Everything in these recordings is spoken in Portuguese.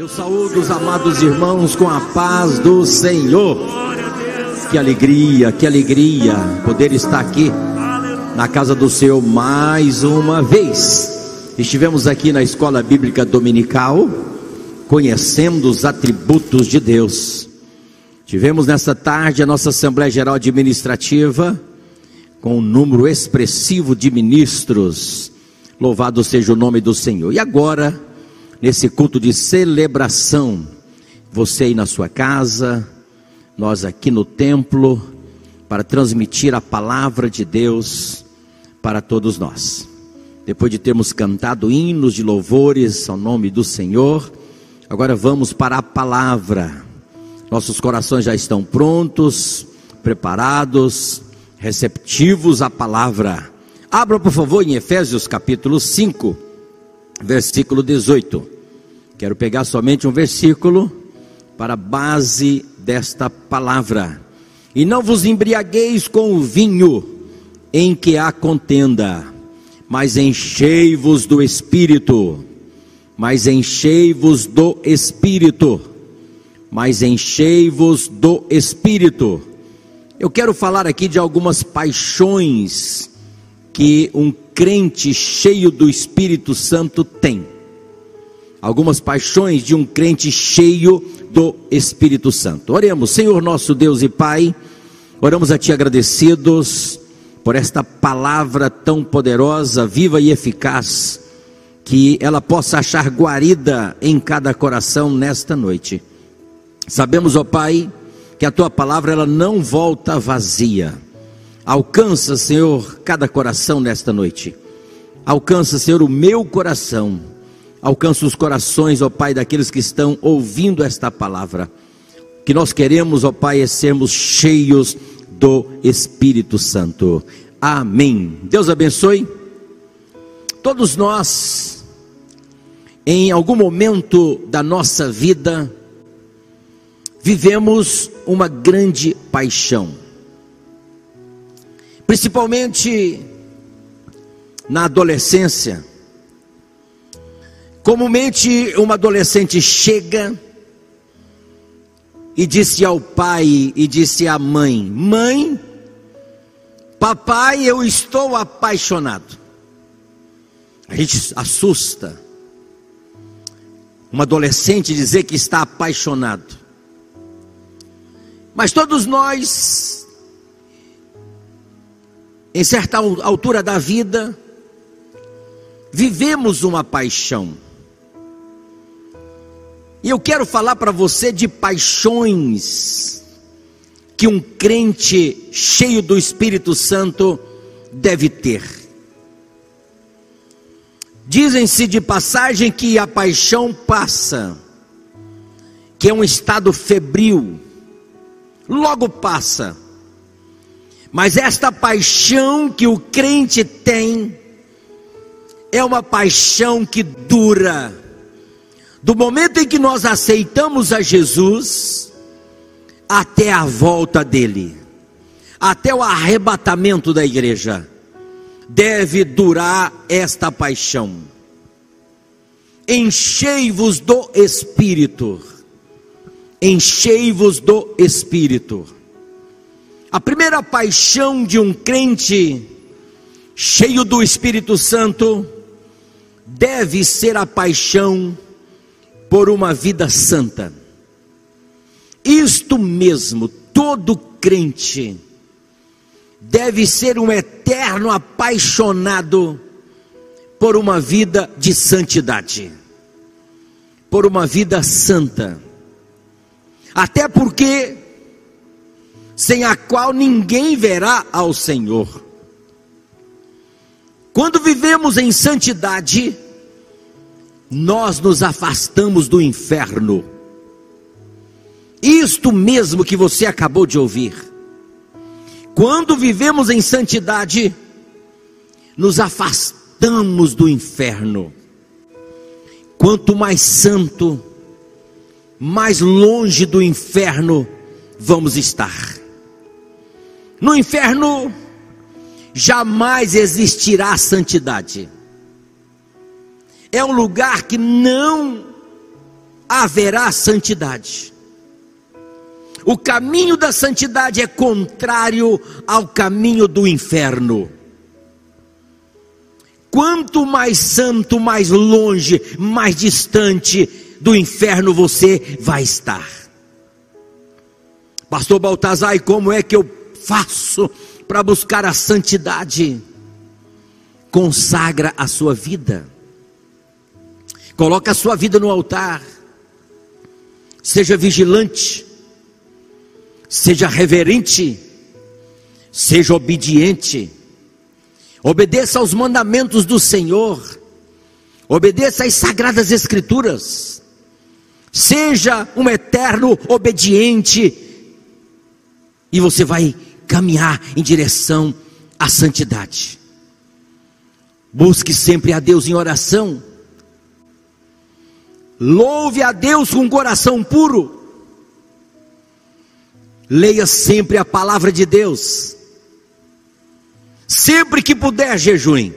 Eu saúdo os amados irmãos com a paz do Senhor. Que alegria, que alegria poder estar aqui na casa do Senhor mais uma vez. Estivemos aqui na escola bíblica dominical, conhecendo os atributos de Deus. Tivemos nessa tarde a nossa Assembleia Geral Administrativa, com um número expressivo de ministros. Louvado seja o nome do Senhor. E agora, nesse culto de celebração. Você aí na sua casa, nós aqui no templo, para transmitir a palavra de Deus para todos nós. Depois de termos cantado hinos de louvores ao nome do Senhor, agora vamos para a palavra. Nossos corações já estão prontos, preparados, receptivos à palavra. Abra, por favor, em Efésios capítulo 5 versículo 18. Quero pegar somente um versículo para base desta palavra. E não vos embriagueis com o vinho em que há contenda, mas enchei-vos do espírito. Mas enchei-vos do espírito. Mas enchei-vos do espírito. Eu quero falar aqui de algumas paixões que um crente cheio do Espírito Santo tem. Algumas paixões de um crente cheio do Espírito Santo. Oremos, Senhor nosso Deus e Pai, oramos a Ti agradecidos por esta palavra tão poderosa, viva e eficaz, que ela possa achar guarida em cada coração nesta noite. Sabemos, ó Pai, que a Tua palavra ela não volta vazia Alcança, Senhor, cada coração nesta noite. Alcança, Senhor, o meu coração. Alcança os corações, ó Pai, daqueles que estão ouvindo esta palavra. Que nós queremos, ó Pai, é sermos cheios do Espírito Santo. Amém. Deus abençoe. Todos nós, em algum momento da nossa vida, vivemos uma grande paixão principalmente na adolescência. Comumente, uma adolescente chega e disse ao pai e disse à mãe: Mãe, papai, eu estou apaixonado. A gente assusta. Um adolescente dizer que está apaixonado. Mas todos nós em certa altura da vida, vivemos uma paixão. E eu quero falar para você de paixões que um crente cheio do Espírito Santo deve ter. Dizem-se de passagem que a paixão passa, que é um estado febril, logo passa mas esta paixão que o crente tem é uma paixão que dura. Do momento em que nós aceitamos a Jesus até a volta dele, até o arrebatamento da igreja, deve durar esta paixão. Enchei-vos do Espírito, enchei-vos do Espírito. A primeira paixão de um crente cheio do Espírito Santo deve ser a paixão por uma vida santa. Isto mesmo, todo crente deve ser um eterno apaixonado por uma vida de santidade, por uma vida santa. Até porque sem a qual ninguém verá ao Senhor. Quando vivemos em santidade, nós nos afastamos do inferno. Isto mesmo que você acabou de ouvir. Quando vivemos em santidade, nos afastamos do inferno. Quanto mais santo, mais longe do inferno vamos estar. No inferno jamais existirá santidade. É um lugar que não haverá santidade. O caminho da santidade é contrário ao caminho do inferno. Quanto mais santo, mais longe, mais distante do inferno você vai estar. Pastor Baltazar, e como é que eu faço para buscar a santidade? Consagra a sua vida. Coloca a sua vida no altar. Seja vigilante. Seja reverente. Seja obediente. Obedeça aos mandamentos do Senhor. Obedeça às sagradas escrituras. Seja um eterno obediente. E você vai caminhar em direção à santidade. Busque sempre a Deus em oração. Louve a Deus com coração puro. Leia sempre a palavra de Deus. Sempre que puder, jejum.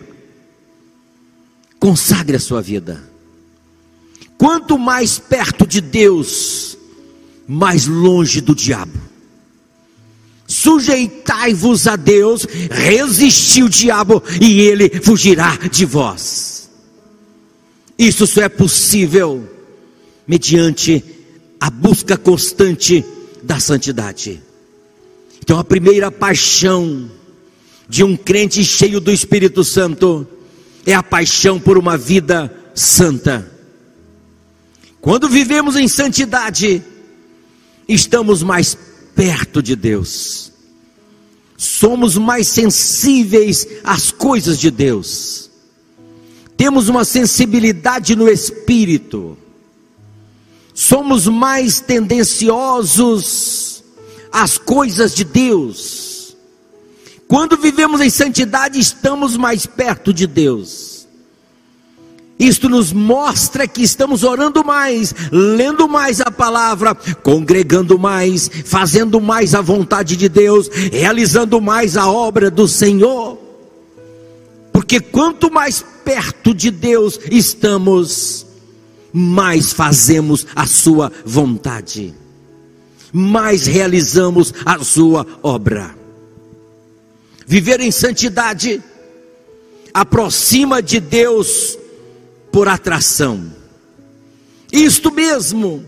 Consagre a sua vida. Quanto mais perto de Deus, mais longe do diabo. Sujeitai-vos a Deus, resistiu o diabo e ele fugirá de vós. Isso só é possível mediante a busca constante da santidade. Então, a primeira paixão de um crente cheio do Espírito Santo é a paixão por uma vida santa. Quando vivemos em santidade, estamos mais perto de Deus, somos mais sensíveis às coisas de Deus, temos uma sensibilidade no espírito, somos mais tendenciosos às coisas de Deus. Quando vivemos em santidade, estamos mais perto de Deus. Isto nos mostra que estamos orando mais, lendo mais a palavra, congregando mais, fazendo mais a vontade de Deus, realizando mais a obra do Senhor. Porque quanto mais perto de Deus estamos, mais fazemos a sua vontade, mais realizamos a sua obra. Viver em santidade aproxima de Deus por atração. Isto mesmo.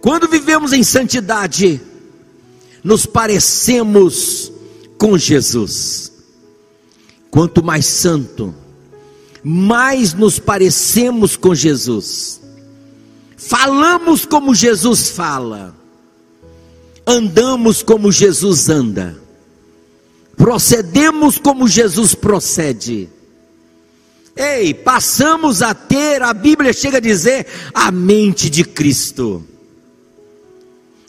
Quando vivemos em santidade, nos parecemos com Jesus. Quanto mais santo, mais nos parecemos com Jesus. Falamos como Jesus fala. Andamos como Jesus anda. Procedemos como Jesus procede. Ei, passamos a ter, a Bíblia chega a dizer, a mente de Cristo.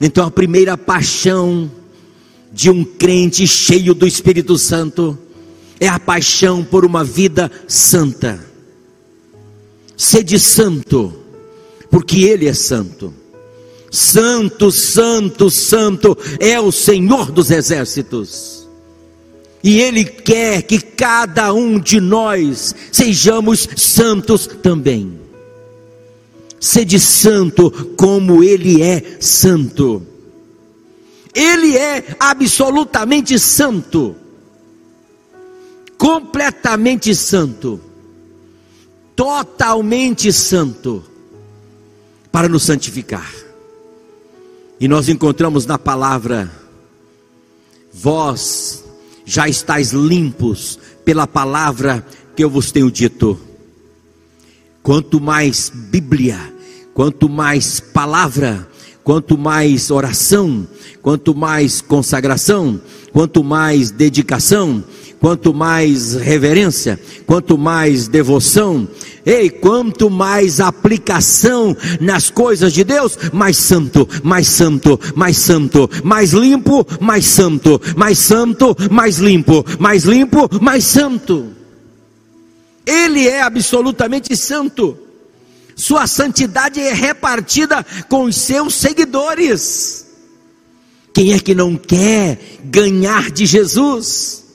Então a primeira paixão de um crente cheio do Espírito Santo é a paixão por uma vida santa. Sede santo, porque Ele é santo. Santo, santo, santo é o Senhor dos exércitos. E Ele quer que cada um de nós sejamos santos também. Sede santo como Ele é santo. Ele é absolutamente santo completamente santo, totalmente santo, para nos santificar. E nós encontramos na palavra: vós já estáis limpos pela palavra que eu vos tenho dito. Quanto mais Bíblia, quanto mais palavra, quanto mais oração, quanto mais consagração, quanto mais dedicação, quanto mais reverência, quanto mais devoção, ei, quanto mais aplicação nas coisas de Deus, mais santo, mais santo, mais santo, mais limpo, mais santo, mais santo, mais limpo, mais limpo, mais santo. Ele é absolutamente santo. Sua santidade é repartida com os seus seguidores. Quem é que não quer ganhar de Jesus?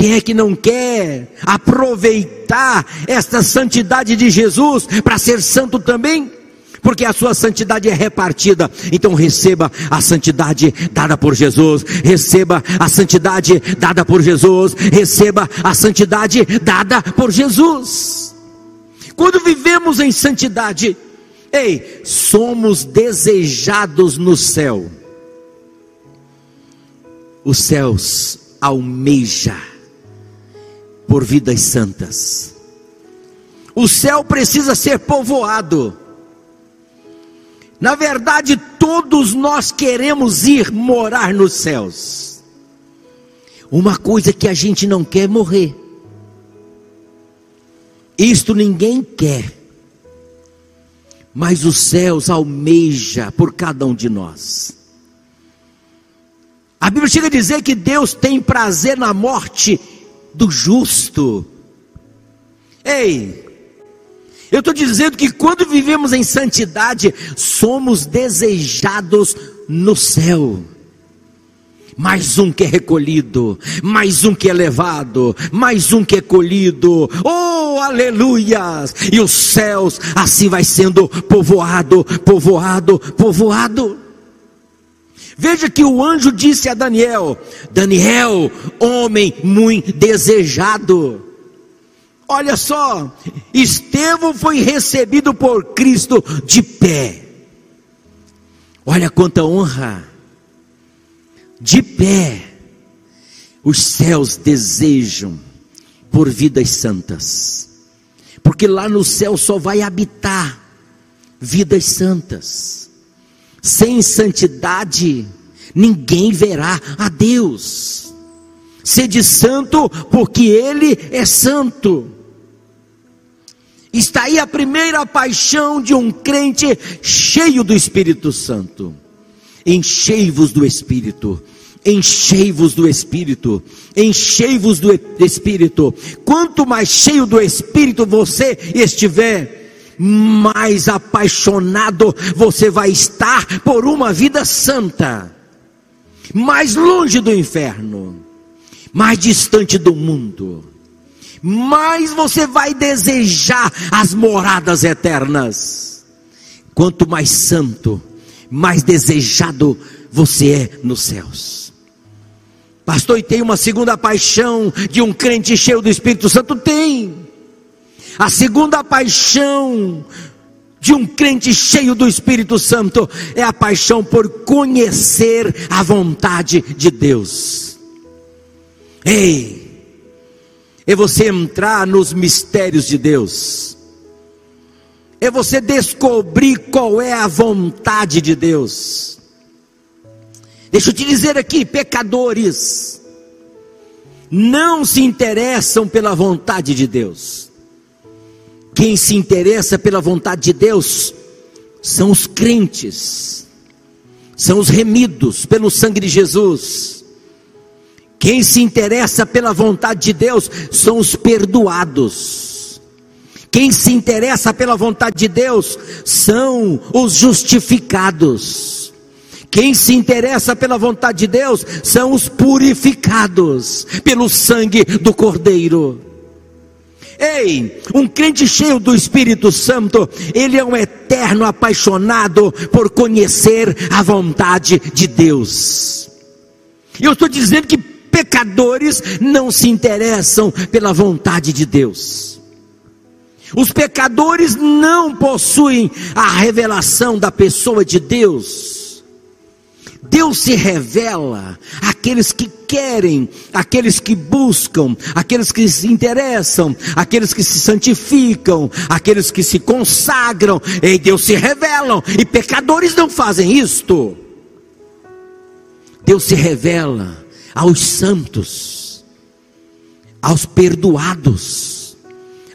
Quem é que não quer aproveitar esta santidade de Jesus para ser santo também? porque a sua santidade é repartida. Então receba a santidade dada por Jesus, receba a santidade dada por Jesus, receba a santidade dada por Jesus. Quando vivemos em santidade, ei, somos desejados no céu. Os céus almeja por vidas santas. O céu precisa ser povoado. Na verdade, todos nós queremos ir morar nos céus. Uma coisa que a gente não quer é morrer. Isto ninguém quer. Mas os céus almeja por cada um de nós. A Bíblia chega a dizer que Deus tem prazer na morte do justo. Ei, eu estou dizendo que quando vivemos em santidade, somos desejados no céu. Mais um que é recolhido, mais um que é levado, mais um que é colhido. Oh, aleluias! E os céus assim vai sendo povoado, povoado, povoado. Veja que o anjo disse a Daniel: Daniel, homem muito desejado. Olha só, Estevão foi recebido por Cristo de pé. Olha quanta honra. De pé. Os céus desejam por vidas santas. Porque lá no céu só vai habitar vidas santas. Sem santidade, ninguém verá a Deus. Sede santo, porque Ele é santo. Está aí a primeira paixão de um crente cheio do Espírito Santo. Enchei-vos do Espírito. Enchei-vos do Espírito, enchei-vos do Espírito. Quanto mais cheio do Espírito você estiver, mais apaixonado você vai estar por uma vida santa, mais longe do inferno, mais distante do mundo mais você vai desejar as moradas eternas. Quanto mais santo, mais desejado você é nos céus. Pastor, e tem uma segunda paixão de um crente cheio do Espírito Santo? Tem. A segunda paixão de um crente cheio do Espírito Santo é a paixão por conhecer a vontade de Deus. Ei, é você entrar nos mistérios de Deus, é você descobrir qual é a vontade de Deus. Deixa eu te dizer aqui, pecadores, não se interessam pela vontade de Deus. Quem se interessa pela vontade de Deus são os crentes, são os remidos pelo sangue de Jesus quem se interessa pela vontade de Deus são os perdoados. Quem se interessa pela vontade de Deus são os justificados. Quem se interessa pela vontade de Deus são os purificados pelo sangue do Cordeiro. Ei, um crente cheio do Espírito Santo, ele é um eterno apaixonado por conhecer a vontade de Deus. Eu estou dizendo que pecadores não se interessam pela vontade de Deus. Os pecadores não possuem a revelação da pessoa de Deus. Deus se revela àqueles que querem, àqueles que buscam, àqueles que se interessam, àqueles que se santificam, àqueles que se consagram. E Deus se revelam, e pecadores não fazem isto. Deus se revela aos santos, aos perdoados,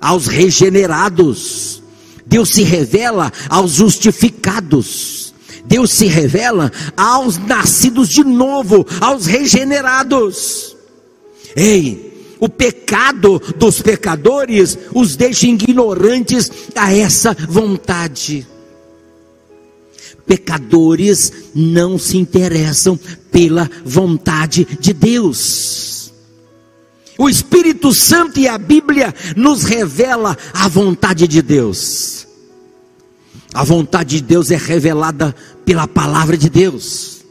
aos regenerados. Deus se revela aos justificados. Deus se revela aos nascidos de novo, aos regenerados. Ei, o pecado dos pecadores os deixa ignorantes a essa vontade pecadores não se interessam pela vontade de Deus. O Espírito Santo e a Bíblia nos revela a vontade de Deus. A vontade de Deus é revelada pela palavra de Deus.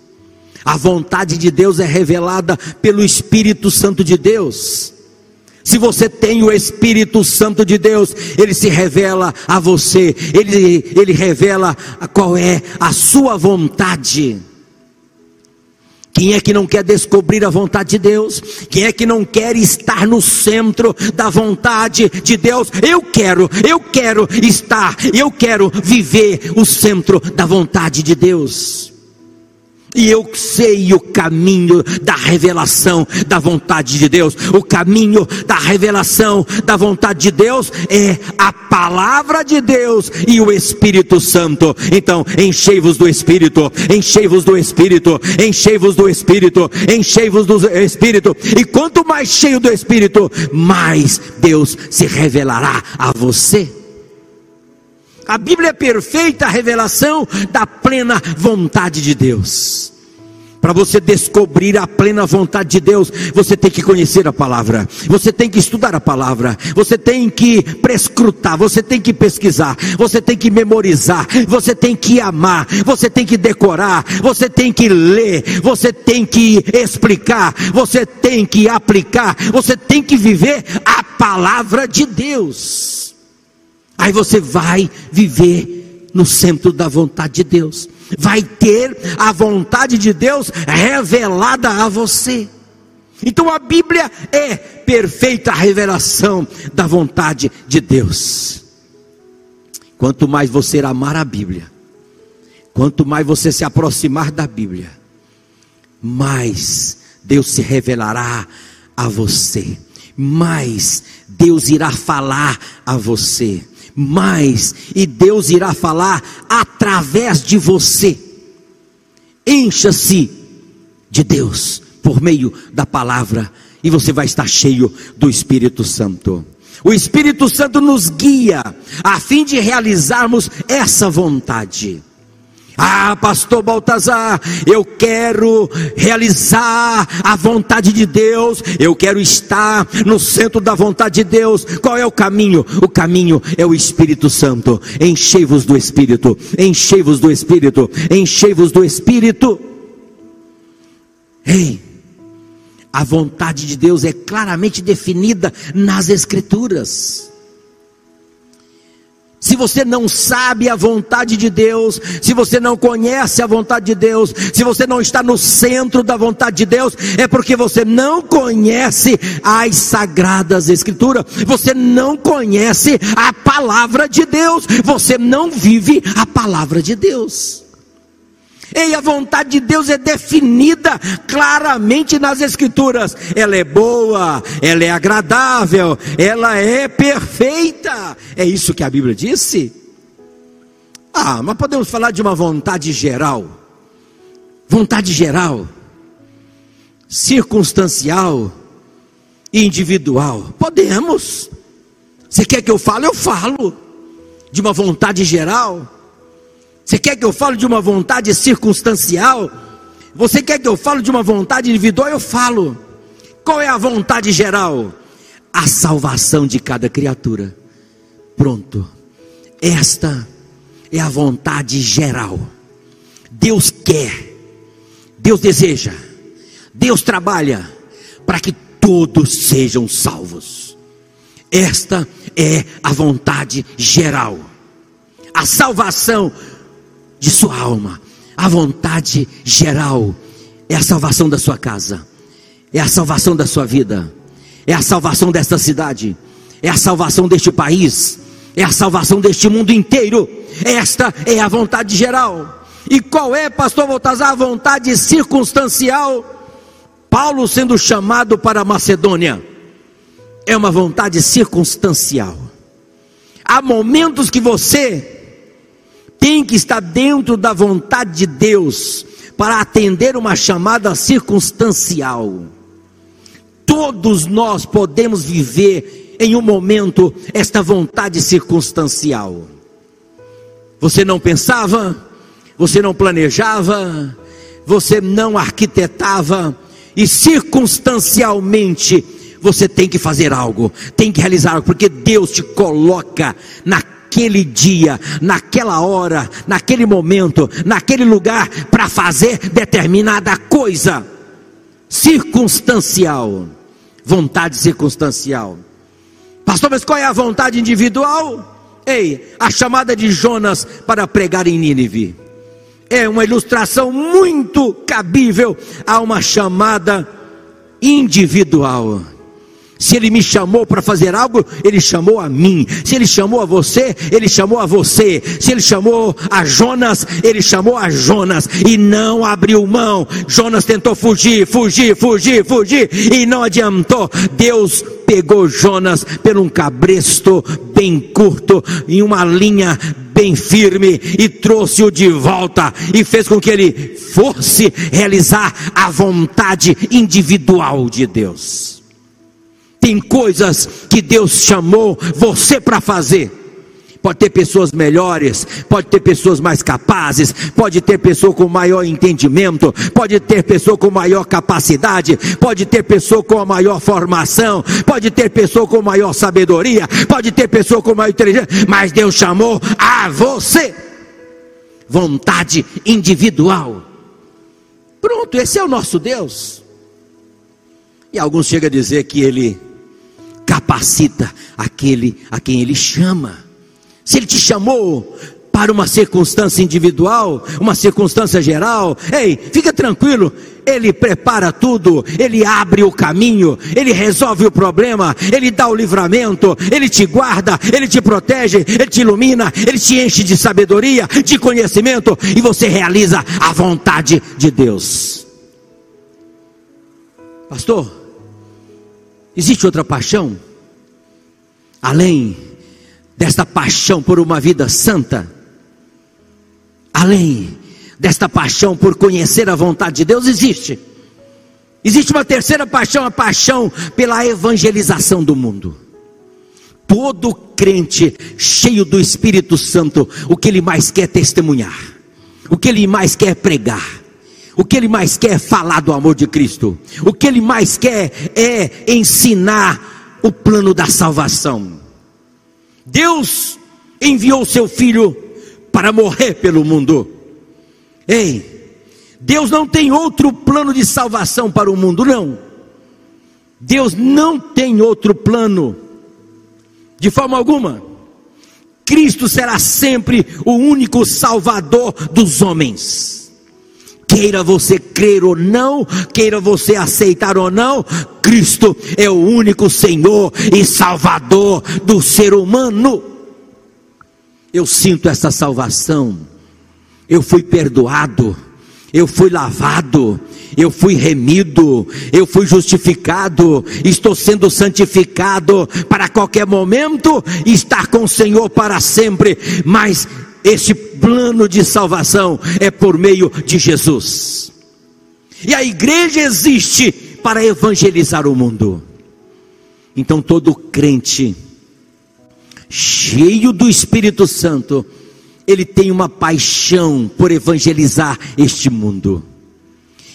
A vontade de Deus é revelada pelo Espírito Santo de Deus. Se você tem o Espírito Santo de Deus, ele se revela a você, ele, ele revela qual é a sua vontade. Quem é que não quer descobrir a vontade de Deus? Quem é que não quer estar no centro da vontade de Deus? Eu quero, eu quero estar, eu quero viver o centro da vontade de Deus. E eu sei o caminho da revelação da vontade de Deus. O caminho da revelação da vontade de Deus é a palavra de Deus e o Espírito Santo. Então, enchei-vos do Espírito, enchei-vos do Espírito, enchei-vos do Espírito, enchei-vos do Espírito. E quanto mais cheio do Espírito, mais Deus se revelará a você. A Bíblia é perfeita revelação da plena vontade de Deus. Para você descobrir a plena vontade de Deus, você tem que conhecer a palavra, você tem que estudar a palavra, você tem que prescrutar, você tem que pesquisar, você tem que memorizar, você tem que amar, você tem que decorar, você tem que ler, você tem que explicar, você tem que aplicar, você tem que viver a palavra de Deus. Aí você vai viver no centro da vontade de Deus, vai ter a vontade de Deus revelada a você. Então a Bíblia é perfeita revelação da vontade de Deus. Quanto mais você amar a Bíblia, quanto mais você se aproximar da Bíblia, mais Deus se revelará a você, mais Deus irá falar a você mais, e Deus irá falar através de você. Encha-se de Deus por meio da palavra, e você vai estar cheio do Espírito Santo. O Espírito Santo nos guia a fim de realizarmos essa vontade. Ah, pastor Baltazar, eu quero realizar a vontade de Deus, eu quero estar no centro da vontade de Deus. Qual é o caminho? O caminho é o Espírito Santo. Enchei-vos do Espírito, enchei-vos do Espírito, enchei-vos do Espírito. Ei, a vontade de Deus é claramente definida nas Escrituras. Se você não sabe a vontade de Deus, se você não conhece a vontade de Deus, se você não está no centro da vontade de Deus, é porque você não conhece as sagradas escrituras, você não conhece a palavra de Deus, você não vive a palavra de Deus. Ei, a vontade de Deus é definida claramente nas Escrituras. Ela é boa, ela é agradável, ela é perfeita. É isso que a Bíblia disse? Ah, mas podemos falar de uma vontade geral. Vontade geral, circunstancial, individual. Podemos. Você quer que eu fale? Eu falo. De uma vontade geral você quer que eu fale de uma vontade circunstancial? Você quer que eu fale de uma vontade individual? Eu falo. Qual é a vontade geral? A salvação de cada criatura. Pronto. Esta é a vontade geral. Deus quer, Deus deseja, Deus trabalha para que todos sejam salvos. Esta é a vontade geral. A salvação de sua alma. A vontade geral é a salvação da sua casa, é a salvação da sua vida, é a salvação desta cidade, é a salvação deste país, é a salvação deste mundo inteiro. Esta é a vontade geral. E qual é, pastor Baltazar, a vontade circunstancial? Paulo sendo chamado para a Macedônia, é uma vontade circunstancial. Há momentos que você tem que estar dentro da vontade de Deus para atender uma chamada circunstancial. Todos nós podemos viver em um momento esta vontade circunstancial. Você não pensava, você não planejava, você não arquitetava, e circunstancialmente você tem que fazer algo, tem que realizar algo, porque Deus te coloca na naquele dia, naquela hora, naquele momento, naquele lugar, para fazer determinada coisa circunstancial. Vontade circunstancial. Pastor, mas qual é a vontade individual? Ei, a chamada de Jonas para pregar em Nínive. É uma ilustração muito cabível a uma chamada individual. Se ele me chamou para fazer algo, ele chamou a mim. Se ele chamou a você, ele chamou a você. Se ele chamou a Jonas, ele chamou a Jonas e não abriu mão. Jonas tentou fugir, fugir, fugir, fugir e não adiantou. Deus pegou Jonas por um cabresto bem curto, em uma linha bem firme e trouxe-o de volta e fez com que ele fosse realizar a vontade individual de Deus. Tem coisas que Deus chamou você para fazer. Pode ter pessoas melhores, pode ter pessoas mais capazes, pode ter pessoa com maior entendimento, pode ter pessoa com maior capacidade, pode ter pessoa com a maior formação, pode ter pessoa com maior sabedoria, pode ter pessoa com maior inteligência, mas Deus chamou a você. Vontade individual. Pronto, esse é o nosso Deus. E alguns chegam a dizer que ele capacita aquele a quem ele chama. Se ele te chamou para uma circunstância individual, uma circunstância geral, ei, fica tranquilo, ele prepara tudo, ele abre o caminho, ele resolve o problema, ele dá o livramento, ele te guarda, ele te protege, ele te ilumina, ele te enche de sabedoria, de conhecimento e você realiza a vontade de Deus. Pastor, Existe outra paixão? Além desta paixão por uma vida santa? Além desta paixão por conhecer a vontade de Deus? Existe. Existe uma terceira paixão, a paixão pela evangelização do mundo. Todo crente cheio do Espírito Santo, o que ele mais quer é testemunhar, o que ele mais quer é pregar o que ele mais quer é falar do amor de Cristo. O que ele mais quer é ensinar o plano da salvação. Deus enviou seu filho para morrer pelo mundo. Ei, Deus não tem outro plano de salvação para o mundo, não. Deus não tem outro plano, de forma alguma. Cristo será sempre o único salvador dos homens. Queira você crer ou não, queira você aceitar ou não, Cristo é o único Senhor e Salvador do ser humano. Eu sinto essa salvação, eu fui perdoado, eu fui lavado, eu fui remido, eu fui justificado, estou sendo santificado para qualquer momento. Estar com o Senhor para sempre, mas esse plano de salvação é por meio de Jesus. E a igreja existe para evangelizar o mundo. Então todo crente cheio do Espírito Santo, ele tem uma paixão por evangelizar este mundo.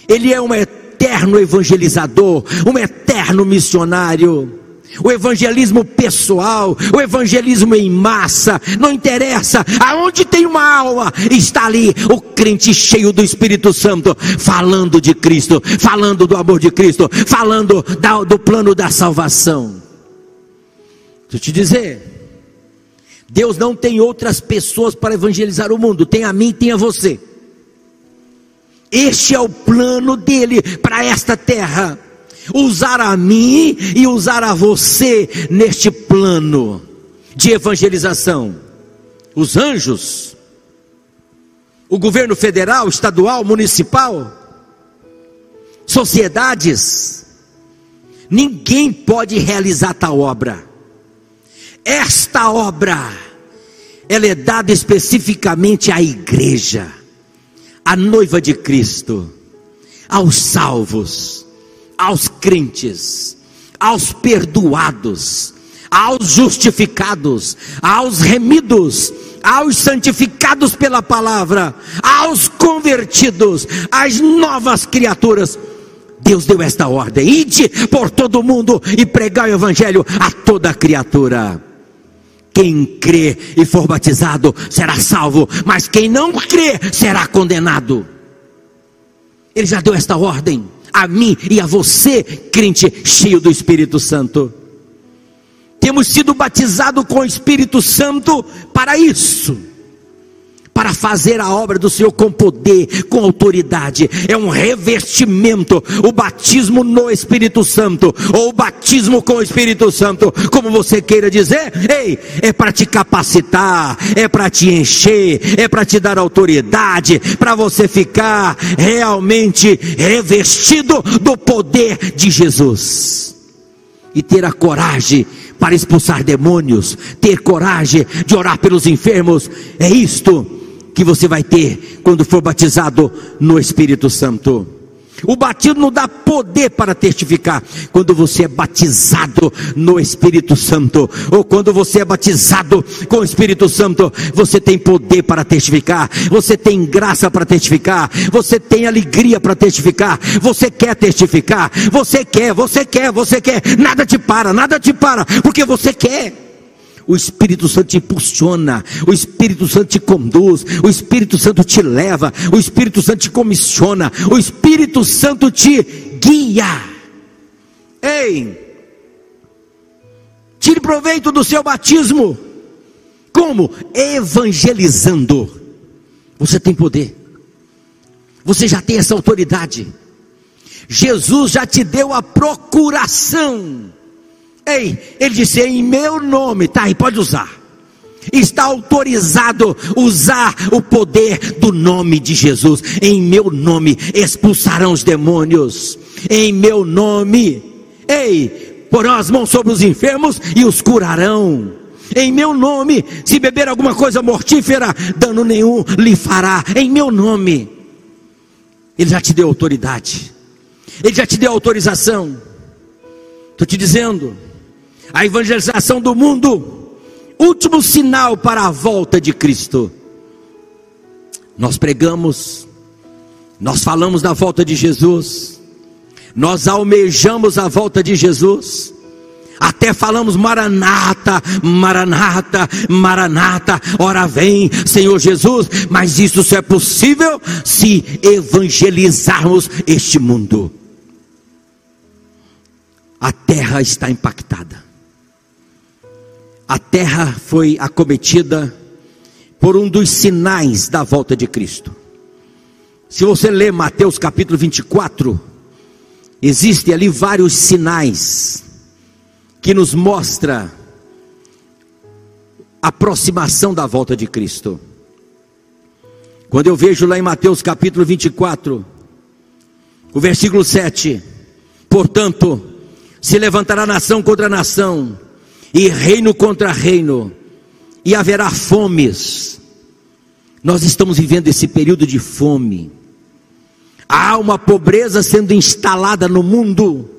Ele é um eterno evangelizador, um eterno missionário o evangelismo pessoal, o evangelismo em massa, não interessa, aonde tem uma alma, está ali o crente cheio do Espírito Santo, falando de Cristo, falando do amor de Cristo, falando da, do plano da salvação. Deixa eu te dizer, Deus não tem outras pessoas para evangelizar o mundo, tem a mim tem a você. Este é o plano dele para esta terra usar a mim e usar a você neste plano de evangelização. Os anjos, o governo federal, estadual, municipal, sociedades, ninguém pode realizar tal obra. Esta obra, ela é dada especificamente à igreja, à noiva de Cristo, aos salvos aos crentes, aos perdoados, aos justificados, aos remidos, aos santificados pela palavra, aos convertidos, às novas criaturas. Deus deu esta ordem: ide por todo mundo e pregai o evangelho a toda criatura. Quem crê e for batizado será salvo, mas quem não crê será condenado. Ele já deu esta ordem a mim e a você, crente cheio do Espírito Santo. Temos sido batizados com o Espírito Santo para isso para fazer a obra do Senhor com poder, com autoridade. É um revestimento, o batismo no Espírito Santo, ou o batismo com o Espírito Santo, como você queira dizer. Ei, é para te capacitar, é para te encher, é para te dar autoridade, para você ficar realmente revestido do poder de Jesus e ter a coragem para expulsar demônios, ter coragem de orar pelos enfermos. É isto que você vai ter quando for batizado no Espírito Santo. O batismo não dá poder para testificar. Quando você é batizado no Espírito Santo, ou quando você é batizado com o Espírito Santo, você tem poder para testificar, você tem graça para testificar, você tem alegria para testificar, você quer testificar, você quer, você quer, você quer, nada te para, nada te para, porque você quer o Espírito Santo te impulsiona, o Espírito Santo te conduz, o Espírito Santo te leva, o Espírito Santo te comissiona, o Espírito Santo te guia. Ei, tire proveito do seu batismo. Como? Evangelizando. Você tem poder, você já tem essa autoridade. Jesus já te deu a procuração Ei, ele disse em meu nome, tá aí, pode usar. Está autorizado usar o poder do nome de Jesus. Em meu nome expulsarão os demônios. Em meu nome, ei, porão as mãos sobre os enfermos e os curarão. Em meu nome, se beber alguma coisa mortífera, dano nenhum lhe fará. Em meu nome, Ele já te deu autoridade, Ele já te deu autorização. Estou te dizendo, a evangelização do mundo, último sinal para a volta de Cristo. Nós pregamos, nós falamos da volta de Jesus, nós almejamos a volta de Jesus, até falamos Maranata, Maranata, Maranata, ora vem, Senhor Jesus, mas isso só é possível se evangelizarmos este mundo. A terra está impactada a terra foi acometida por um dos sinais da volta de Cristo. Se você ler Mateus capítulo 24, existem ali vários sinais que nos mostra a aproximação da volta de Cristo. Quando eu vejo lá em Mateus capítulo 24, o versículo 7, portanto, se levantará nação contra nação, e reino contra reino, e haverá fomes. Nós estamos vivendo esse período de fome. Há uma pobreza sendo instalada no mundo,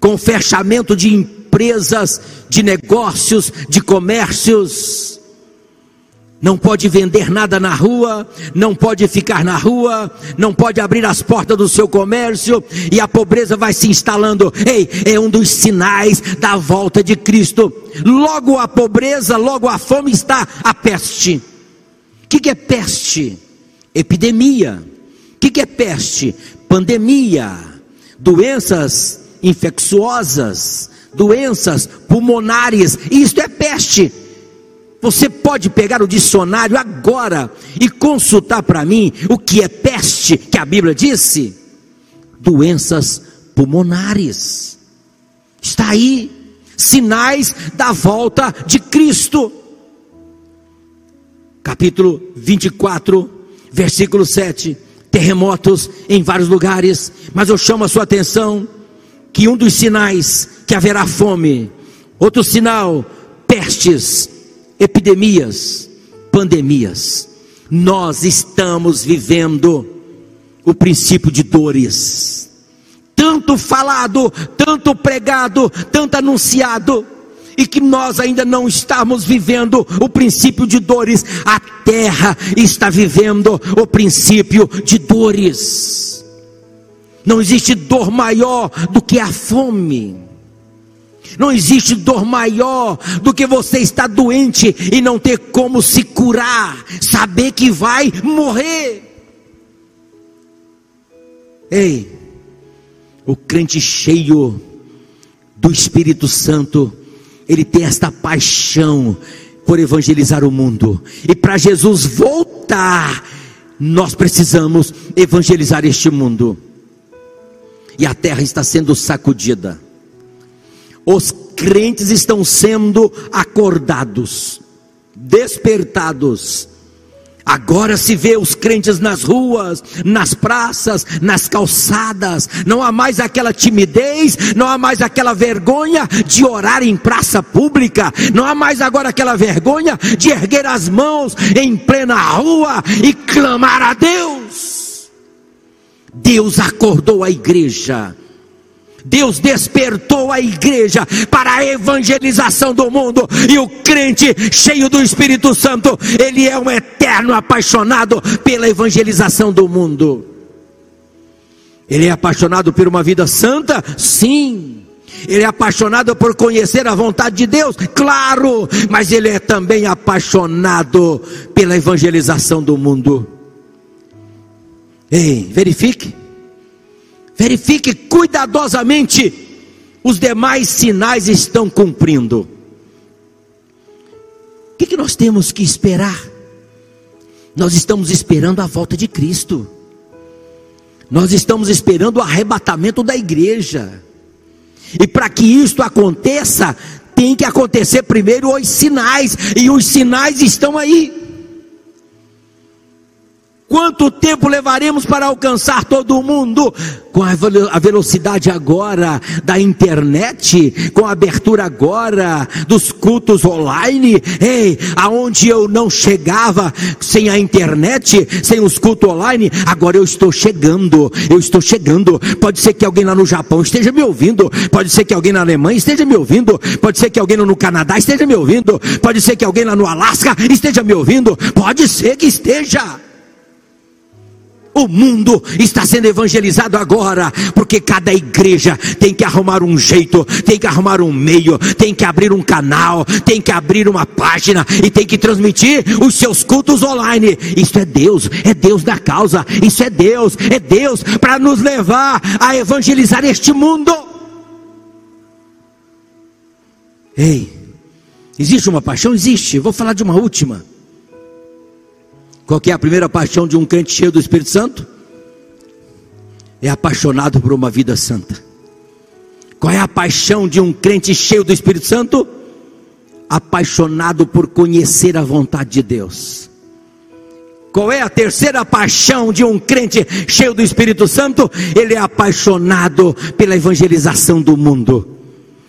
com fechamento de empresas, de negócios, de comércios não pode vender nada na rua, não pode ficar na rua, não pode abrir as portas do seu comércio e a pobreza vai se instalando. Ei, é um dos sinais da volta de Cristo. Logo a pobreza, logo a fome está a peste. O que, que é peste? Epidemia. O que, que é peste? Pandemia. Doenças infecciosas, doenças pulmonares. Isto é peste. Você pode pegar o dicionário agora e consultar para mim o que é peste, que a Bíblia disse? Doenças pulmonares. Está aí, sinais da volta de Cristo. Capítulo 24, versículo 7. Terremotos em vários lugares, mas eu chamo a sua atenção que um dos sinais que haverá fome, outro sinal, pestes epidemias, pandemias. Nós estamos vivendo o princípio de dores. Tanto falado, tanto pregado, tanto anunciado, e que nós ainda não estamos vivendo o princípio de dores. A terra está vivendo o princípio de dores. Não existe dor maior do que a fome. Não existe dor maior do que você estar doente e não ter como se curar, saber que vai morrer. Ei, o crente cheio do Espírito Santo, ele tem esta paixão por evangelizar o mundo. E para Jesus voltar, nós precisamos evangelizar este mundo. E a terra está sendo sacudida. Os crentes estão sendo acordados, despertados Agora se vê os crentes nas ruas, nas praças, nas calçadas. Não há mais aquela timidez, não há mais aquela vergonha de orar em praça pública. Não há mais agora aquela vergonha de erguer as mãos em plena rua e clamar a Deus. Deus acordou a igreja Deus despertou a igreja para a evangelização do mundo, e o crente cheio do Espírito Santo, ele é um eterno apaixonado pela evangelização do mundo. Ele é apaixonado por uma vida santa? Sim. Ele é apaixonado por conhecer a vontade de Deus? Claro, mas ele é também apaixonado pela evangelização do mundo. Ei, verifique. Verifique cuidadosamente, os demais sinais estão cumprindo. O que, que nós temos que esperar? Nós estamos esperando a volta de Cristo. Nós estamos esperando o arrebatamento da igreja. E para que isto aconteça, tem que acontecer primeiro os sinais, e os sinais estão aí. Quanto tempo levaremos para alcançar todo mundo? Com a velocidade agora da internet, com a abertura agora dos cultos online, ei, aonde eu não chegava sem a internet, sem os cultos online, agora eu estou chegando, eu estou chegando. Pode ser que alguém lá no Japão esteja me ouvindo, pode ser que alguém na Alemanha esteja me ouvindo, pode ser que alguém no Canadá esteja me ouvindo, pode ser que alguém lá no Alasca esteja me ouvindo, pode ser que esteja. O mundo está sendo evangelizado agora, porque cada igreja tem que arrumar um jeito, tem que arrumar um meio, tem que abrir um canal, tem que abrir uma página e tem que transmitir os seus cultos online. Isso é Deus, é Deus da causa, isso é Deus, é Deus para nos levar a evangelizar este mundo. Ei, existe uma paixão? Existe. Vou falar de uma última. Qual é a primeira paixão de um crente cheio do Espírito Santo? É apaixonado por uma vida santa. Qual é a paixão de um crente cheio do Espírito Santo? Apaixonado por conhecer a vontade de Deus. Qual é a terceira paixão de um crente cheio do Espírito Santo? Ele é apaixonado pela evangelização do mundo.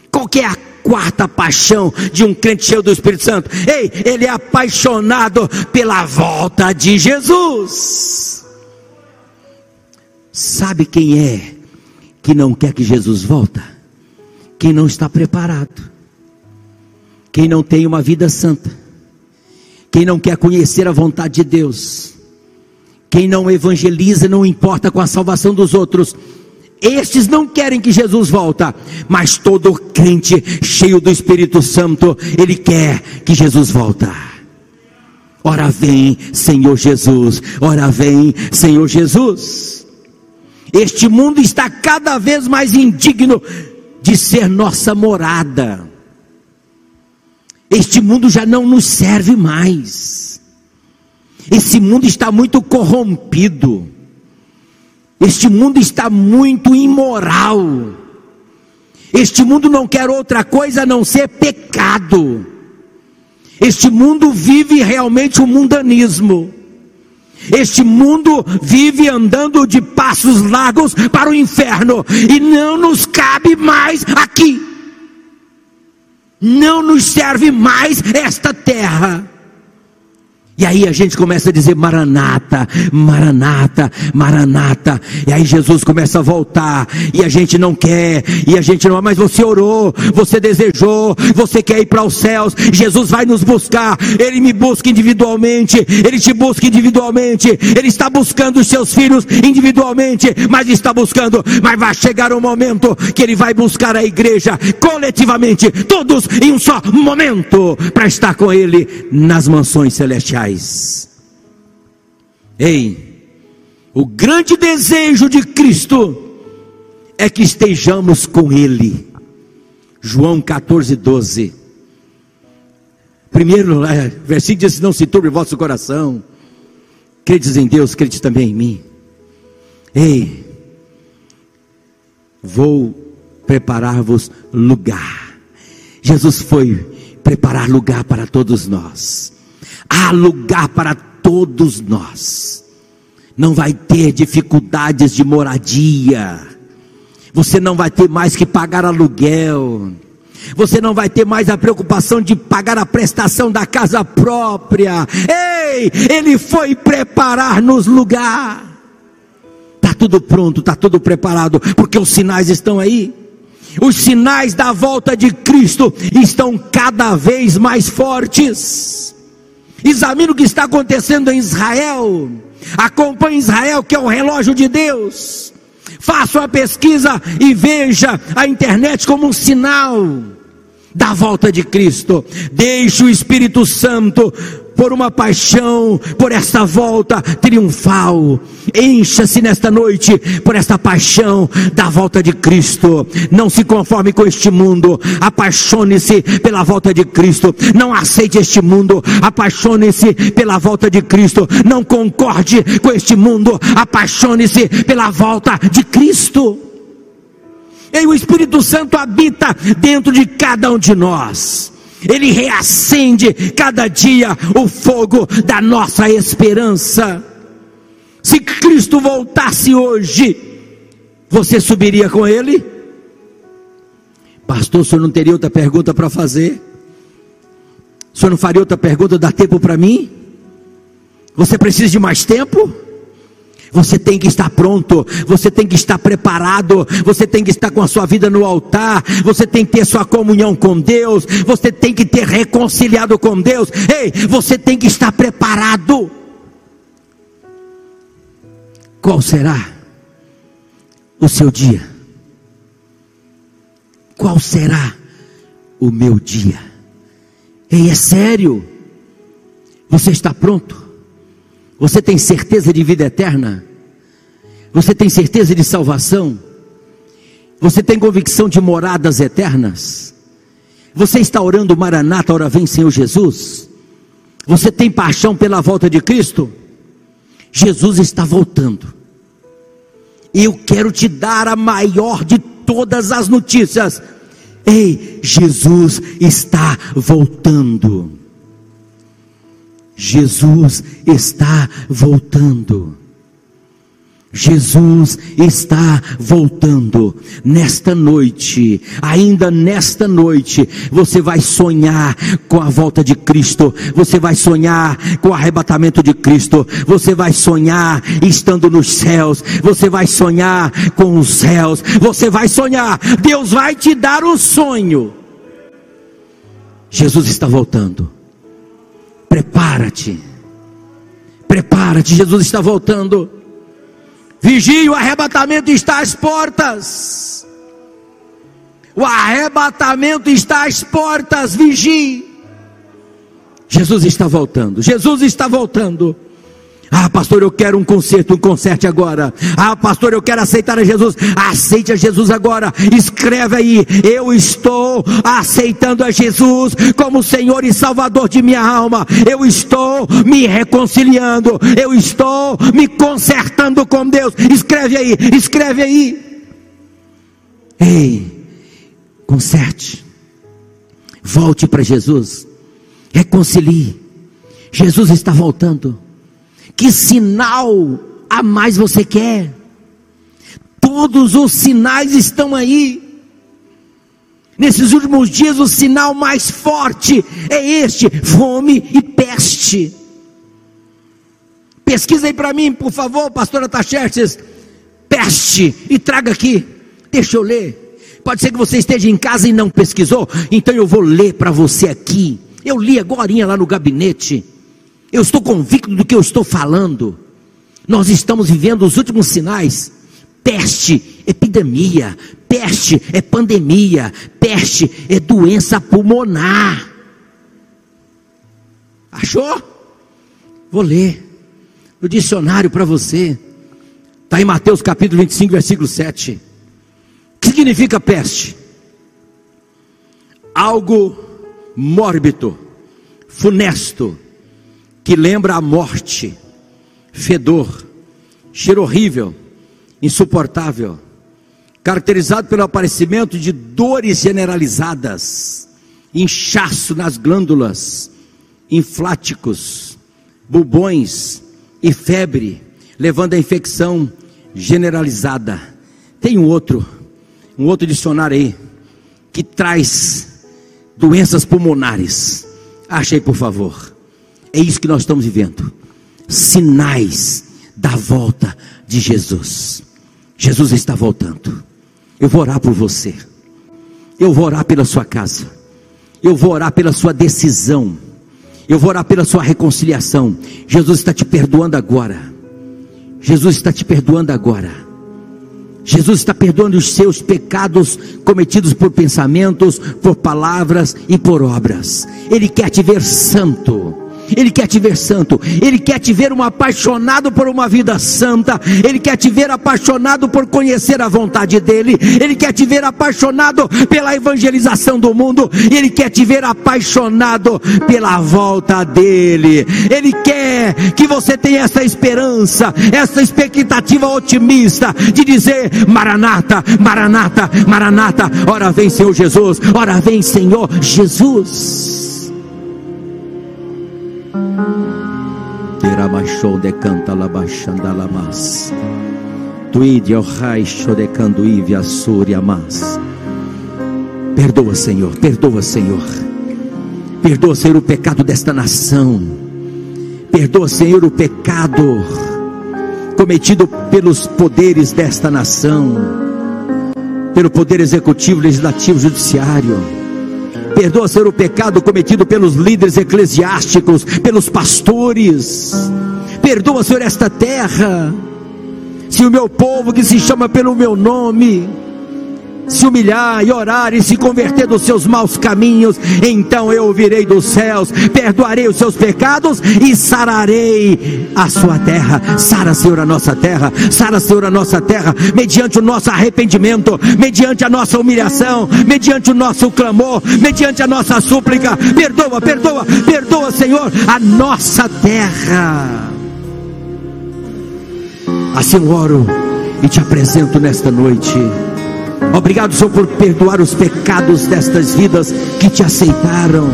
Qual é a quarta paixão de um crente cheio do Espírito Santo. Ei, ele é apaixonado pela volta de Jesus. Sabe quem é que não quer que Jesus volta? Quem não está preparado. Quem não tem uma vida santa. Quem não quer conhecer a vontade de Deus. Quem não evangeliza, não importa com a salvação dos outros estes não querem que Jesus volta, mas todo crente cheio do Espírito Santo, ele quer que Jesus volta. Ora vem, Senhor Jesus. Ora vem, Senhor Jesus. Este mundo está cada vez mais indigno de ser nossa morada. Este mundo já não nos serve mais. Esse mundo está muito corrompido. Este mundo está muito imoral. Este mundo não quer outra coisa a não ser pecado. Este mundo vive realmente o mundanismo. Este mundo vive andando de passos largos para o inferno e não nos cabe mais aqui. Não nos serve mais esta terra. E aí a gente começa a dizer Maranata, Maranata, Maranata. E aí Jesus começa a voltar. E a gente não quer. E a gente não. Mas você orou, você desejou, você quer ir para os céus. Jesus vai nos buscar. Ele me busca individualmente. Ele te busca individualmente. Ele está buscando os seus filhos individualmente. Mas está buscando. Mas vai chegar um momento que ele vai buscar a igreja coletivamente, todos em um só momento, para estar com ele nas mansões celestiais. Ei, o grande desejo de Cristo é que estejamos com Ele. João 14, 12. Primeiro é, versículo diz: Não se turbe o vosso coração. Credes em Deus, credes também em mim. Ei, vou preparar-vos lugar. Jesus foi preparar lugar para todos nós há lugar para todos nós. Não vai ter dificuldades de moradia. Você não vai ter mais que pagar aluguel. Você não vai ter mais a preocupação de pagar a prestação da casa própria. Ei, ele foi preparar-nos lugar. Está tudo pronto, está tudo preparado, porque os sinais estão aí. Os sinais da volta de Cristo estão cada vez mais fortes. Examine o que está acontecendo em Israel. Acompanhe Israel, que é o relógio de Deus. Faça uma pesquisa e veja a internet como um sinal da volta de Cristo. Deixe o Espírito Santo por uma paixão, por esta volta triunfal. Encha-se nesta noite por esta paixão da volta de Cristo. Não se conforme com este mundo, apaixone-se pela volta de Cristo. Não aceite este mundo, apaixone-se pela volta de Cristo. Não concorde com este mundo, apaixone-se pela volta de Cristo. E o Espírito Santo habita dentro de cada um de nós. Ele reacende cada dia o fogo da nossa esperança. Se Cristo voltasse hoje, você subiria com Ele? Pastor, o senhor não teria outra pergunta para fazer? O senhor não faria outra pergunta? Dá tempo para mim? Você precisa de mais tempo? Você tem que estar pronto, você tem que estar preparado, você tem que estar com a sua vida no altar, você tem que ter sua comunhão com Deus, você tem que ter reconciliado com Deus. Ei, você tem que estar preparado. Qual será o seu dia? Qual será o meu dia? Ei, é sério? Você está pronto? Você tem certeza de vida eterna? Você tem certeza de salvação? Você tem convicção de moradas eternas? Você está orando Maranata, hora vem Senhor Jesus? Você tem paixão pela volta de Cristo? Jesus está voltando. Eu quero te dar a maior de todas as notícias. Ei, Jesus está voltando. Jesus está voltando. Jesus está voltando nesta noite, ainda nesta noite, você vai sonhar com a volta de Cristo, você vai sonhar com o arrebatamento de Cristo, você vai sonhar estando nos céus, você vai sonhar com os céus, você vai sonhar, Deus vai te dar o sonho. Jesus está voltando. Prepara-te. Prepara-te, Jesus está voltando. Vigie, o arrebatamento está às portas. O arrebatamento está às portas, vigie. Jesus está voltando. Jesus está voltando. Ah, pastor, eu quero um concerto, um conserte agora. Ah, pastor, eu quero aceitar a Jesus. Aceite a Jesus agora. Escreve aí: Eu estou aceitando a Jesus como Senhor e Salvador de minha alma. Eu estou me reconciliando. Eu estou me consertando com Deus. Escreve aí, escreve aí. Ei, conserte. Volte para Jesus. Reconcilie. Jesus está voltando. Que sinal a mais você quer? Todos os sinais estão aí. Nesses últimos dias, o sinal mais forte é este: fome e peste. Pesquisa aí para mim, por favor, pastora Taxerxes. Peste e traga aqui. Deixa eu ler. Pode ser que você esteja em casa e não pesquisou, então eu vou ler para você aqui. Eu li agora lá no gabinete. Eu estou convicto do que eu estou falando. Nós estamos vivendo os últimos sinais. Peste, epidemia, peste é pandemia, peste é doença pulmonar. Achou? Vou ler no dicionário para você. Está em Mateus capítulo 25, versículo 7. O que significa peste? Algo mórbido, funesto, que lembra a morte, fedor, cheiro horrível, insuportável, caracterizado pelo aparecimento de dores generalizadas, inchaço nas glândulas, infláticos, bubões e febre, levando a infecção generalizada. Tem um outro, um outro dicionário aí, que traz doenças pulmonares. Achei, por favor. É isso que nós estamos vivendo. Sinais da volta de Jesus. Jesus está voltando. Eu vou orar por você. Eu vou orar pela sua casa. Eu vou orar pela sua decisão. Eu vou orar pela sua reconciliação. Jesus está te perdoando agora. Jesus está te perdoando agora. Jesus está perdoando os seus pecados cometidos por pensamentos, por palavras e por obras. Ele quer te ver santo. Ele quer te ver santo, Ele quer te ver um apaixonado por uma vida santa, Ele quer te ver apaixonado por conhecer a vontade dEle, Ele quer te ver apaixonado pela evangelização do mundo, Ele quer te ver apaixonado pela volta dEle, Ele quer que você tenha essa esperança, essa expectativa otimista de dizer: Maranata, Maranata, Maranata, ora vem Senhor Jesus, ora vem Senhor Jesus. Terabachou de canta labachanda lamas. Tuide o raixo de canduíve mas. Perdoa, Senhor, perdoa, Senhor. Perdoa, Senhor, o pecado desta nação. Perdoa, Senhor, o pecado cometido pelos poderes desta nação, pelo poder executivo, legislativo, judiciário Perdoa, Senhor, o pecado cometido pelos líderes eclesiásticos, pelos pastores. Perdoa, Senhor, esta terra. Se o meu povo que se chama pelo meu nome se humilhar e orar e se converter dos seus maus caminhos, então eu ouvirei dos céus, perdoarei os seus pecados e sararei a sua terra. Sara, Senhor, a nossa terra, sara, Senhor, a nossa terra, mediante o nosso arrependimento, mediante a nossa humilhação, mediante o nosso clamor, mediante a nossa súplica. Perdoa, perdoa, perdoa, Senhor, a nossa terra. Assim oro e te apresento nesta noite Obrigado, Senhor, por perdoar os pecados destas vidas que te aceitaram.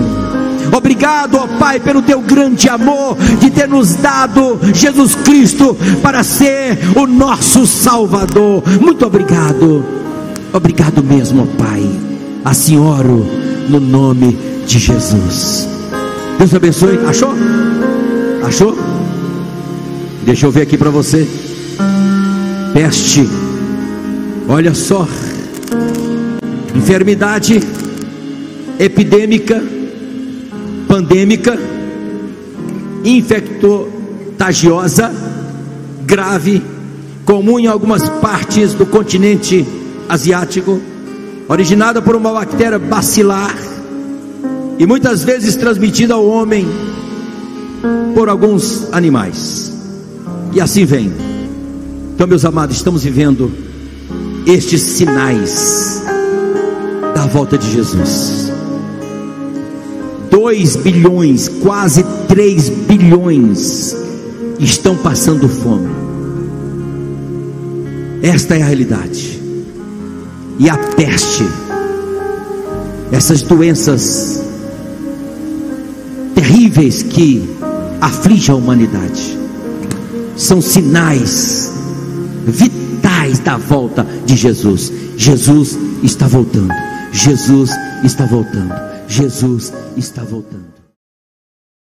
Obrigado, ó Pai, pelo teu grande amor de ter nos dado Jesus Cristo para ser o nosso Salvador. Muito obrigado. Obrigado mesmo, ó Pai. Assim oro no nome de Jesus. Deus abençoe. Achou? Achou? Deixa eu ver aqui para você. Peste. Olha só enfermidade epidêmica, pandêmica, infectogiosa, grave, comum em algumas partes do continente asiático, originada por uma bactéria bacilar e muitas vezes transmitida ao homem por alguns animais. E assim vem. Então, meus amados, estamos vivendo estes sinais da volta de Jesus. 2 bilhões, quase 3 bilhões estão passando fome. Esta é a realidade. E a peste, essas doenças terríveis que afligem a humanidade, são sinais vitais da volta de Jesus. Jesus está voltando. Jesus está voltando. Jesus está voltando.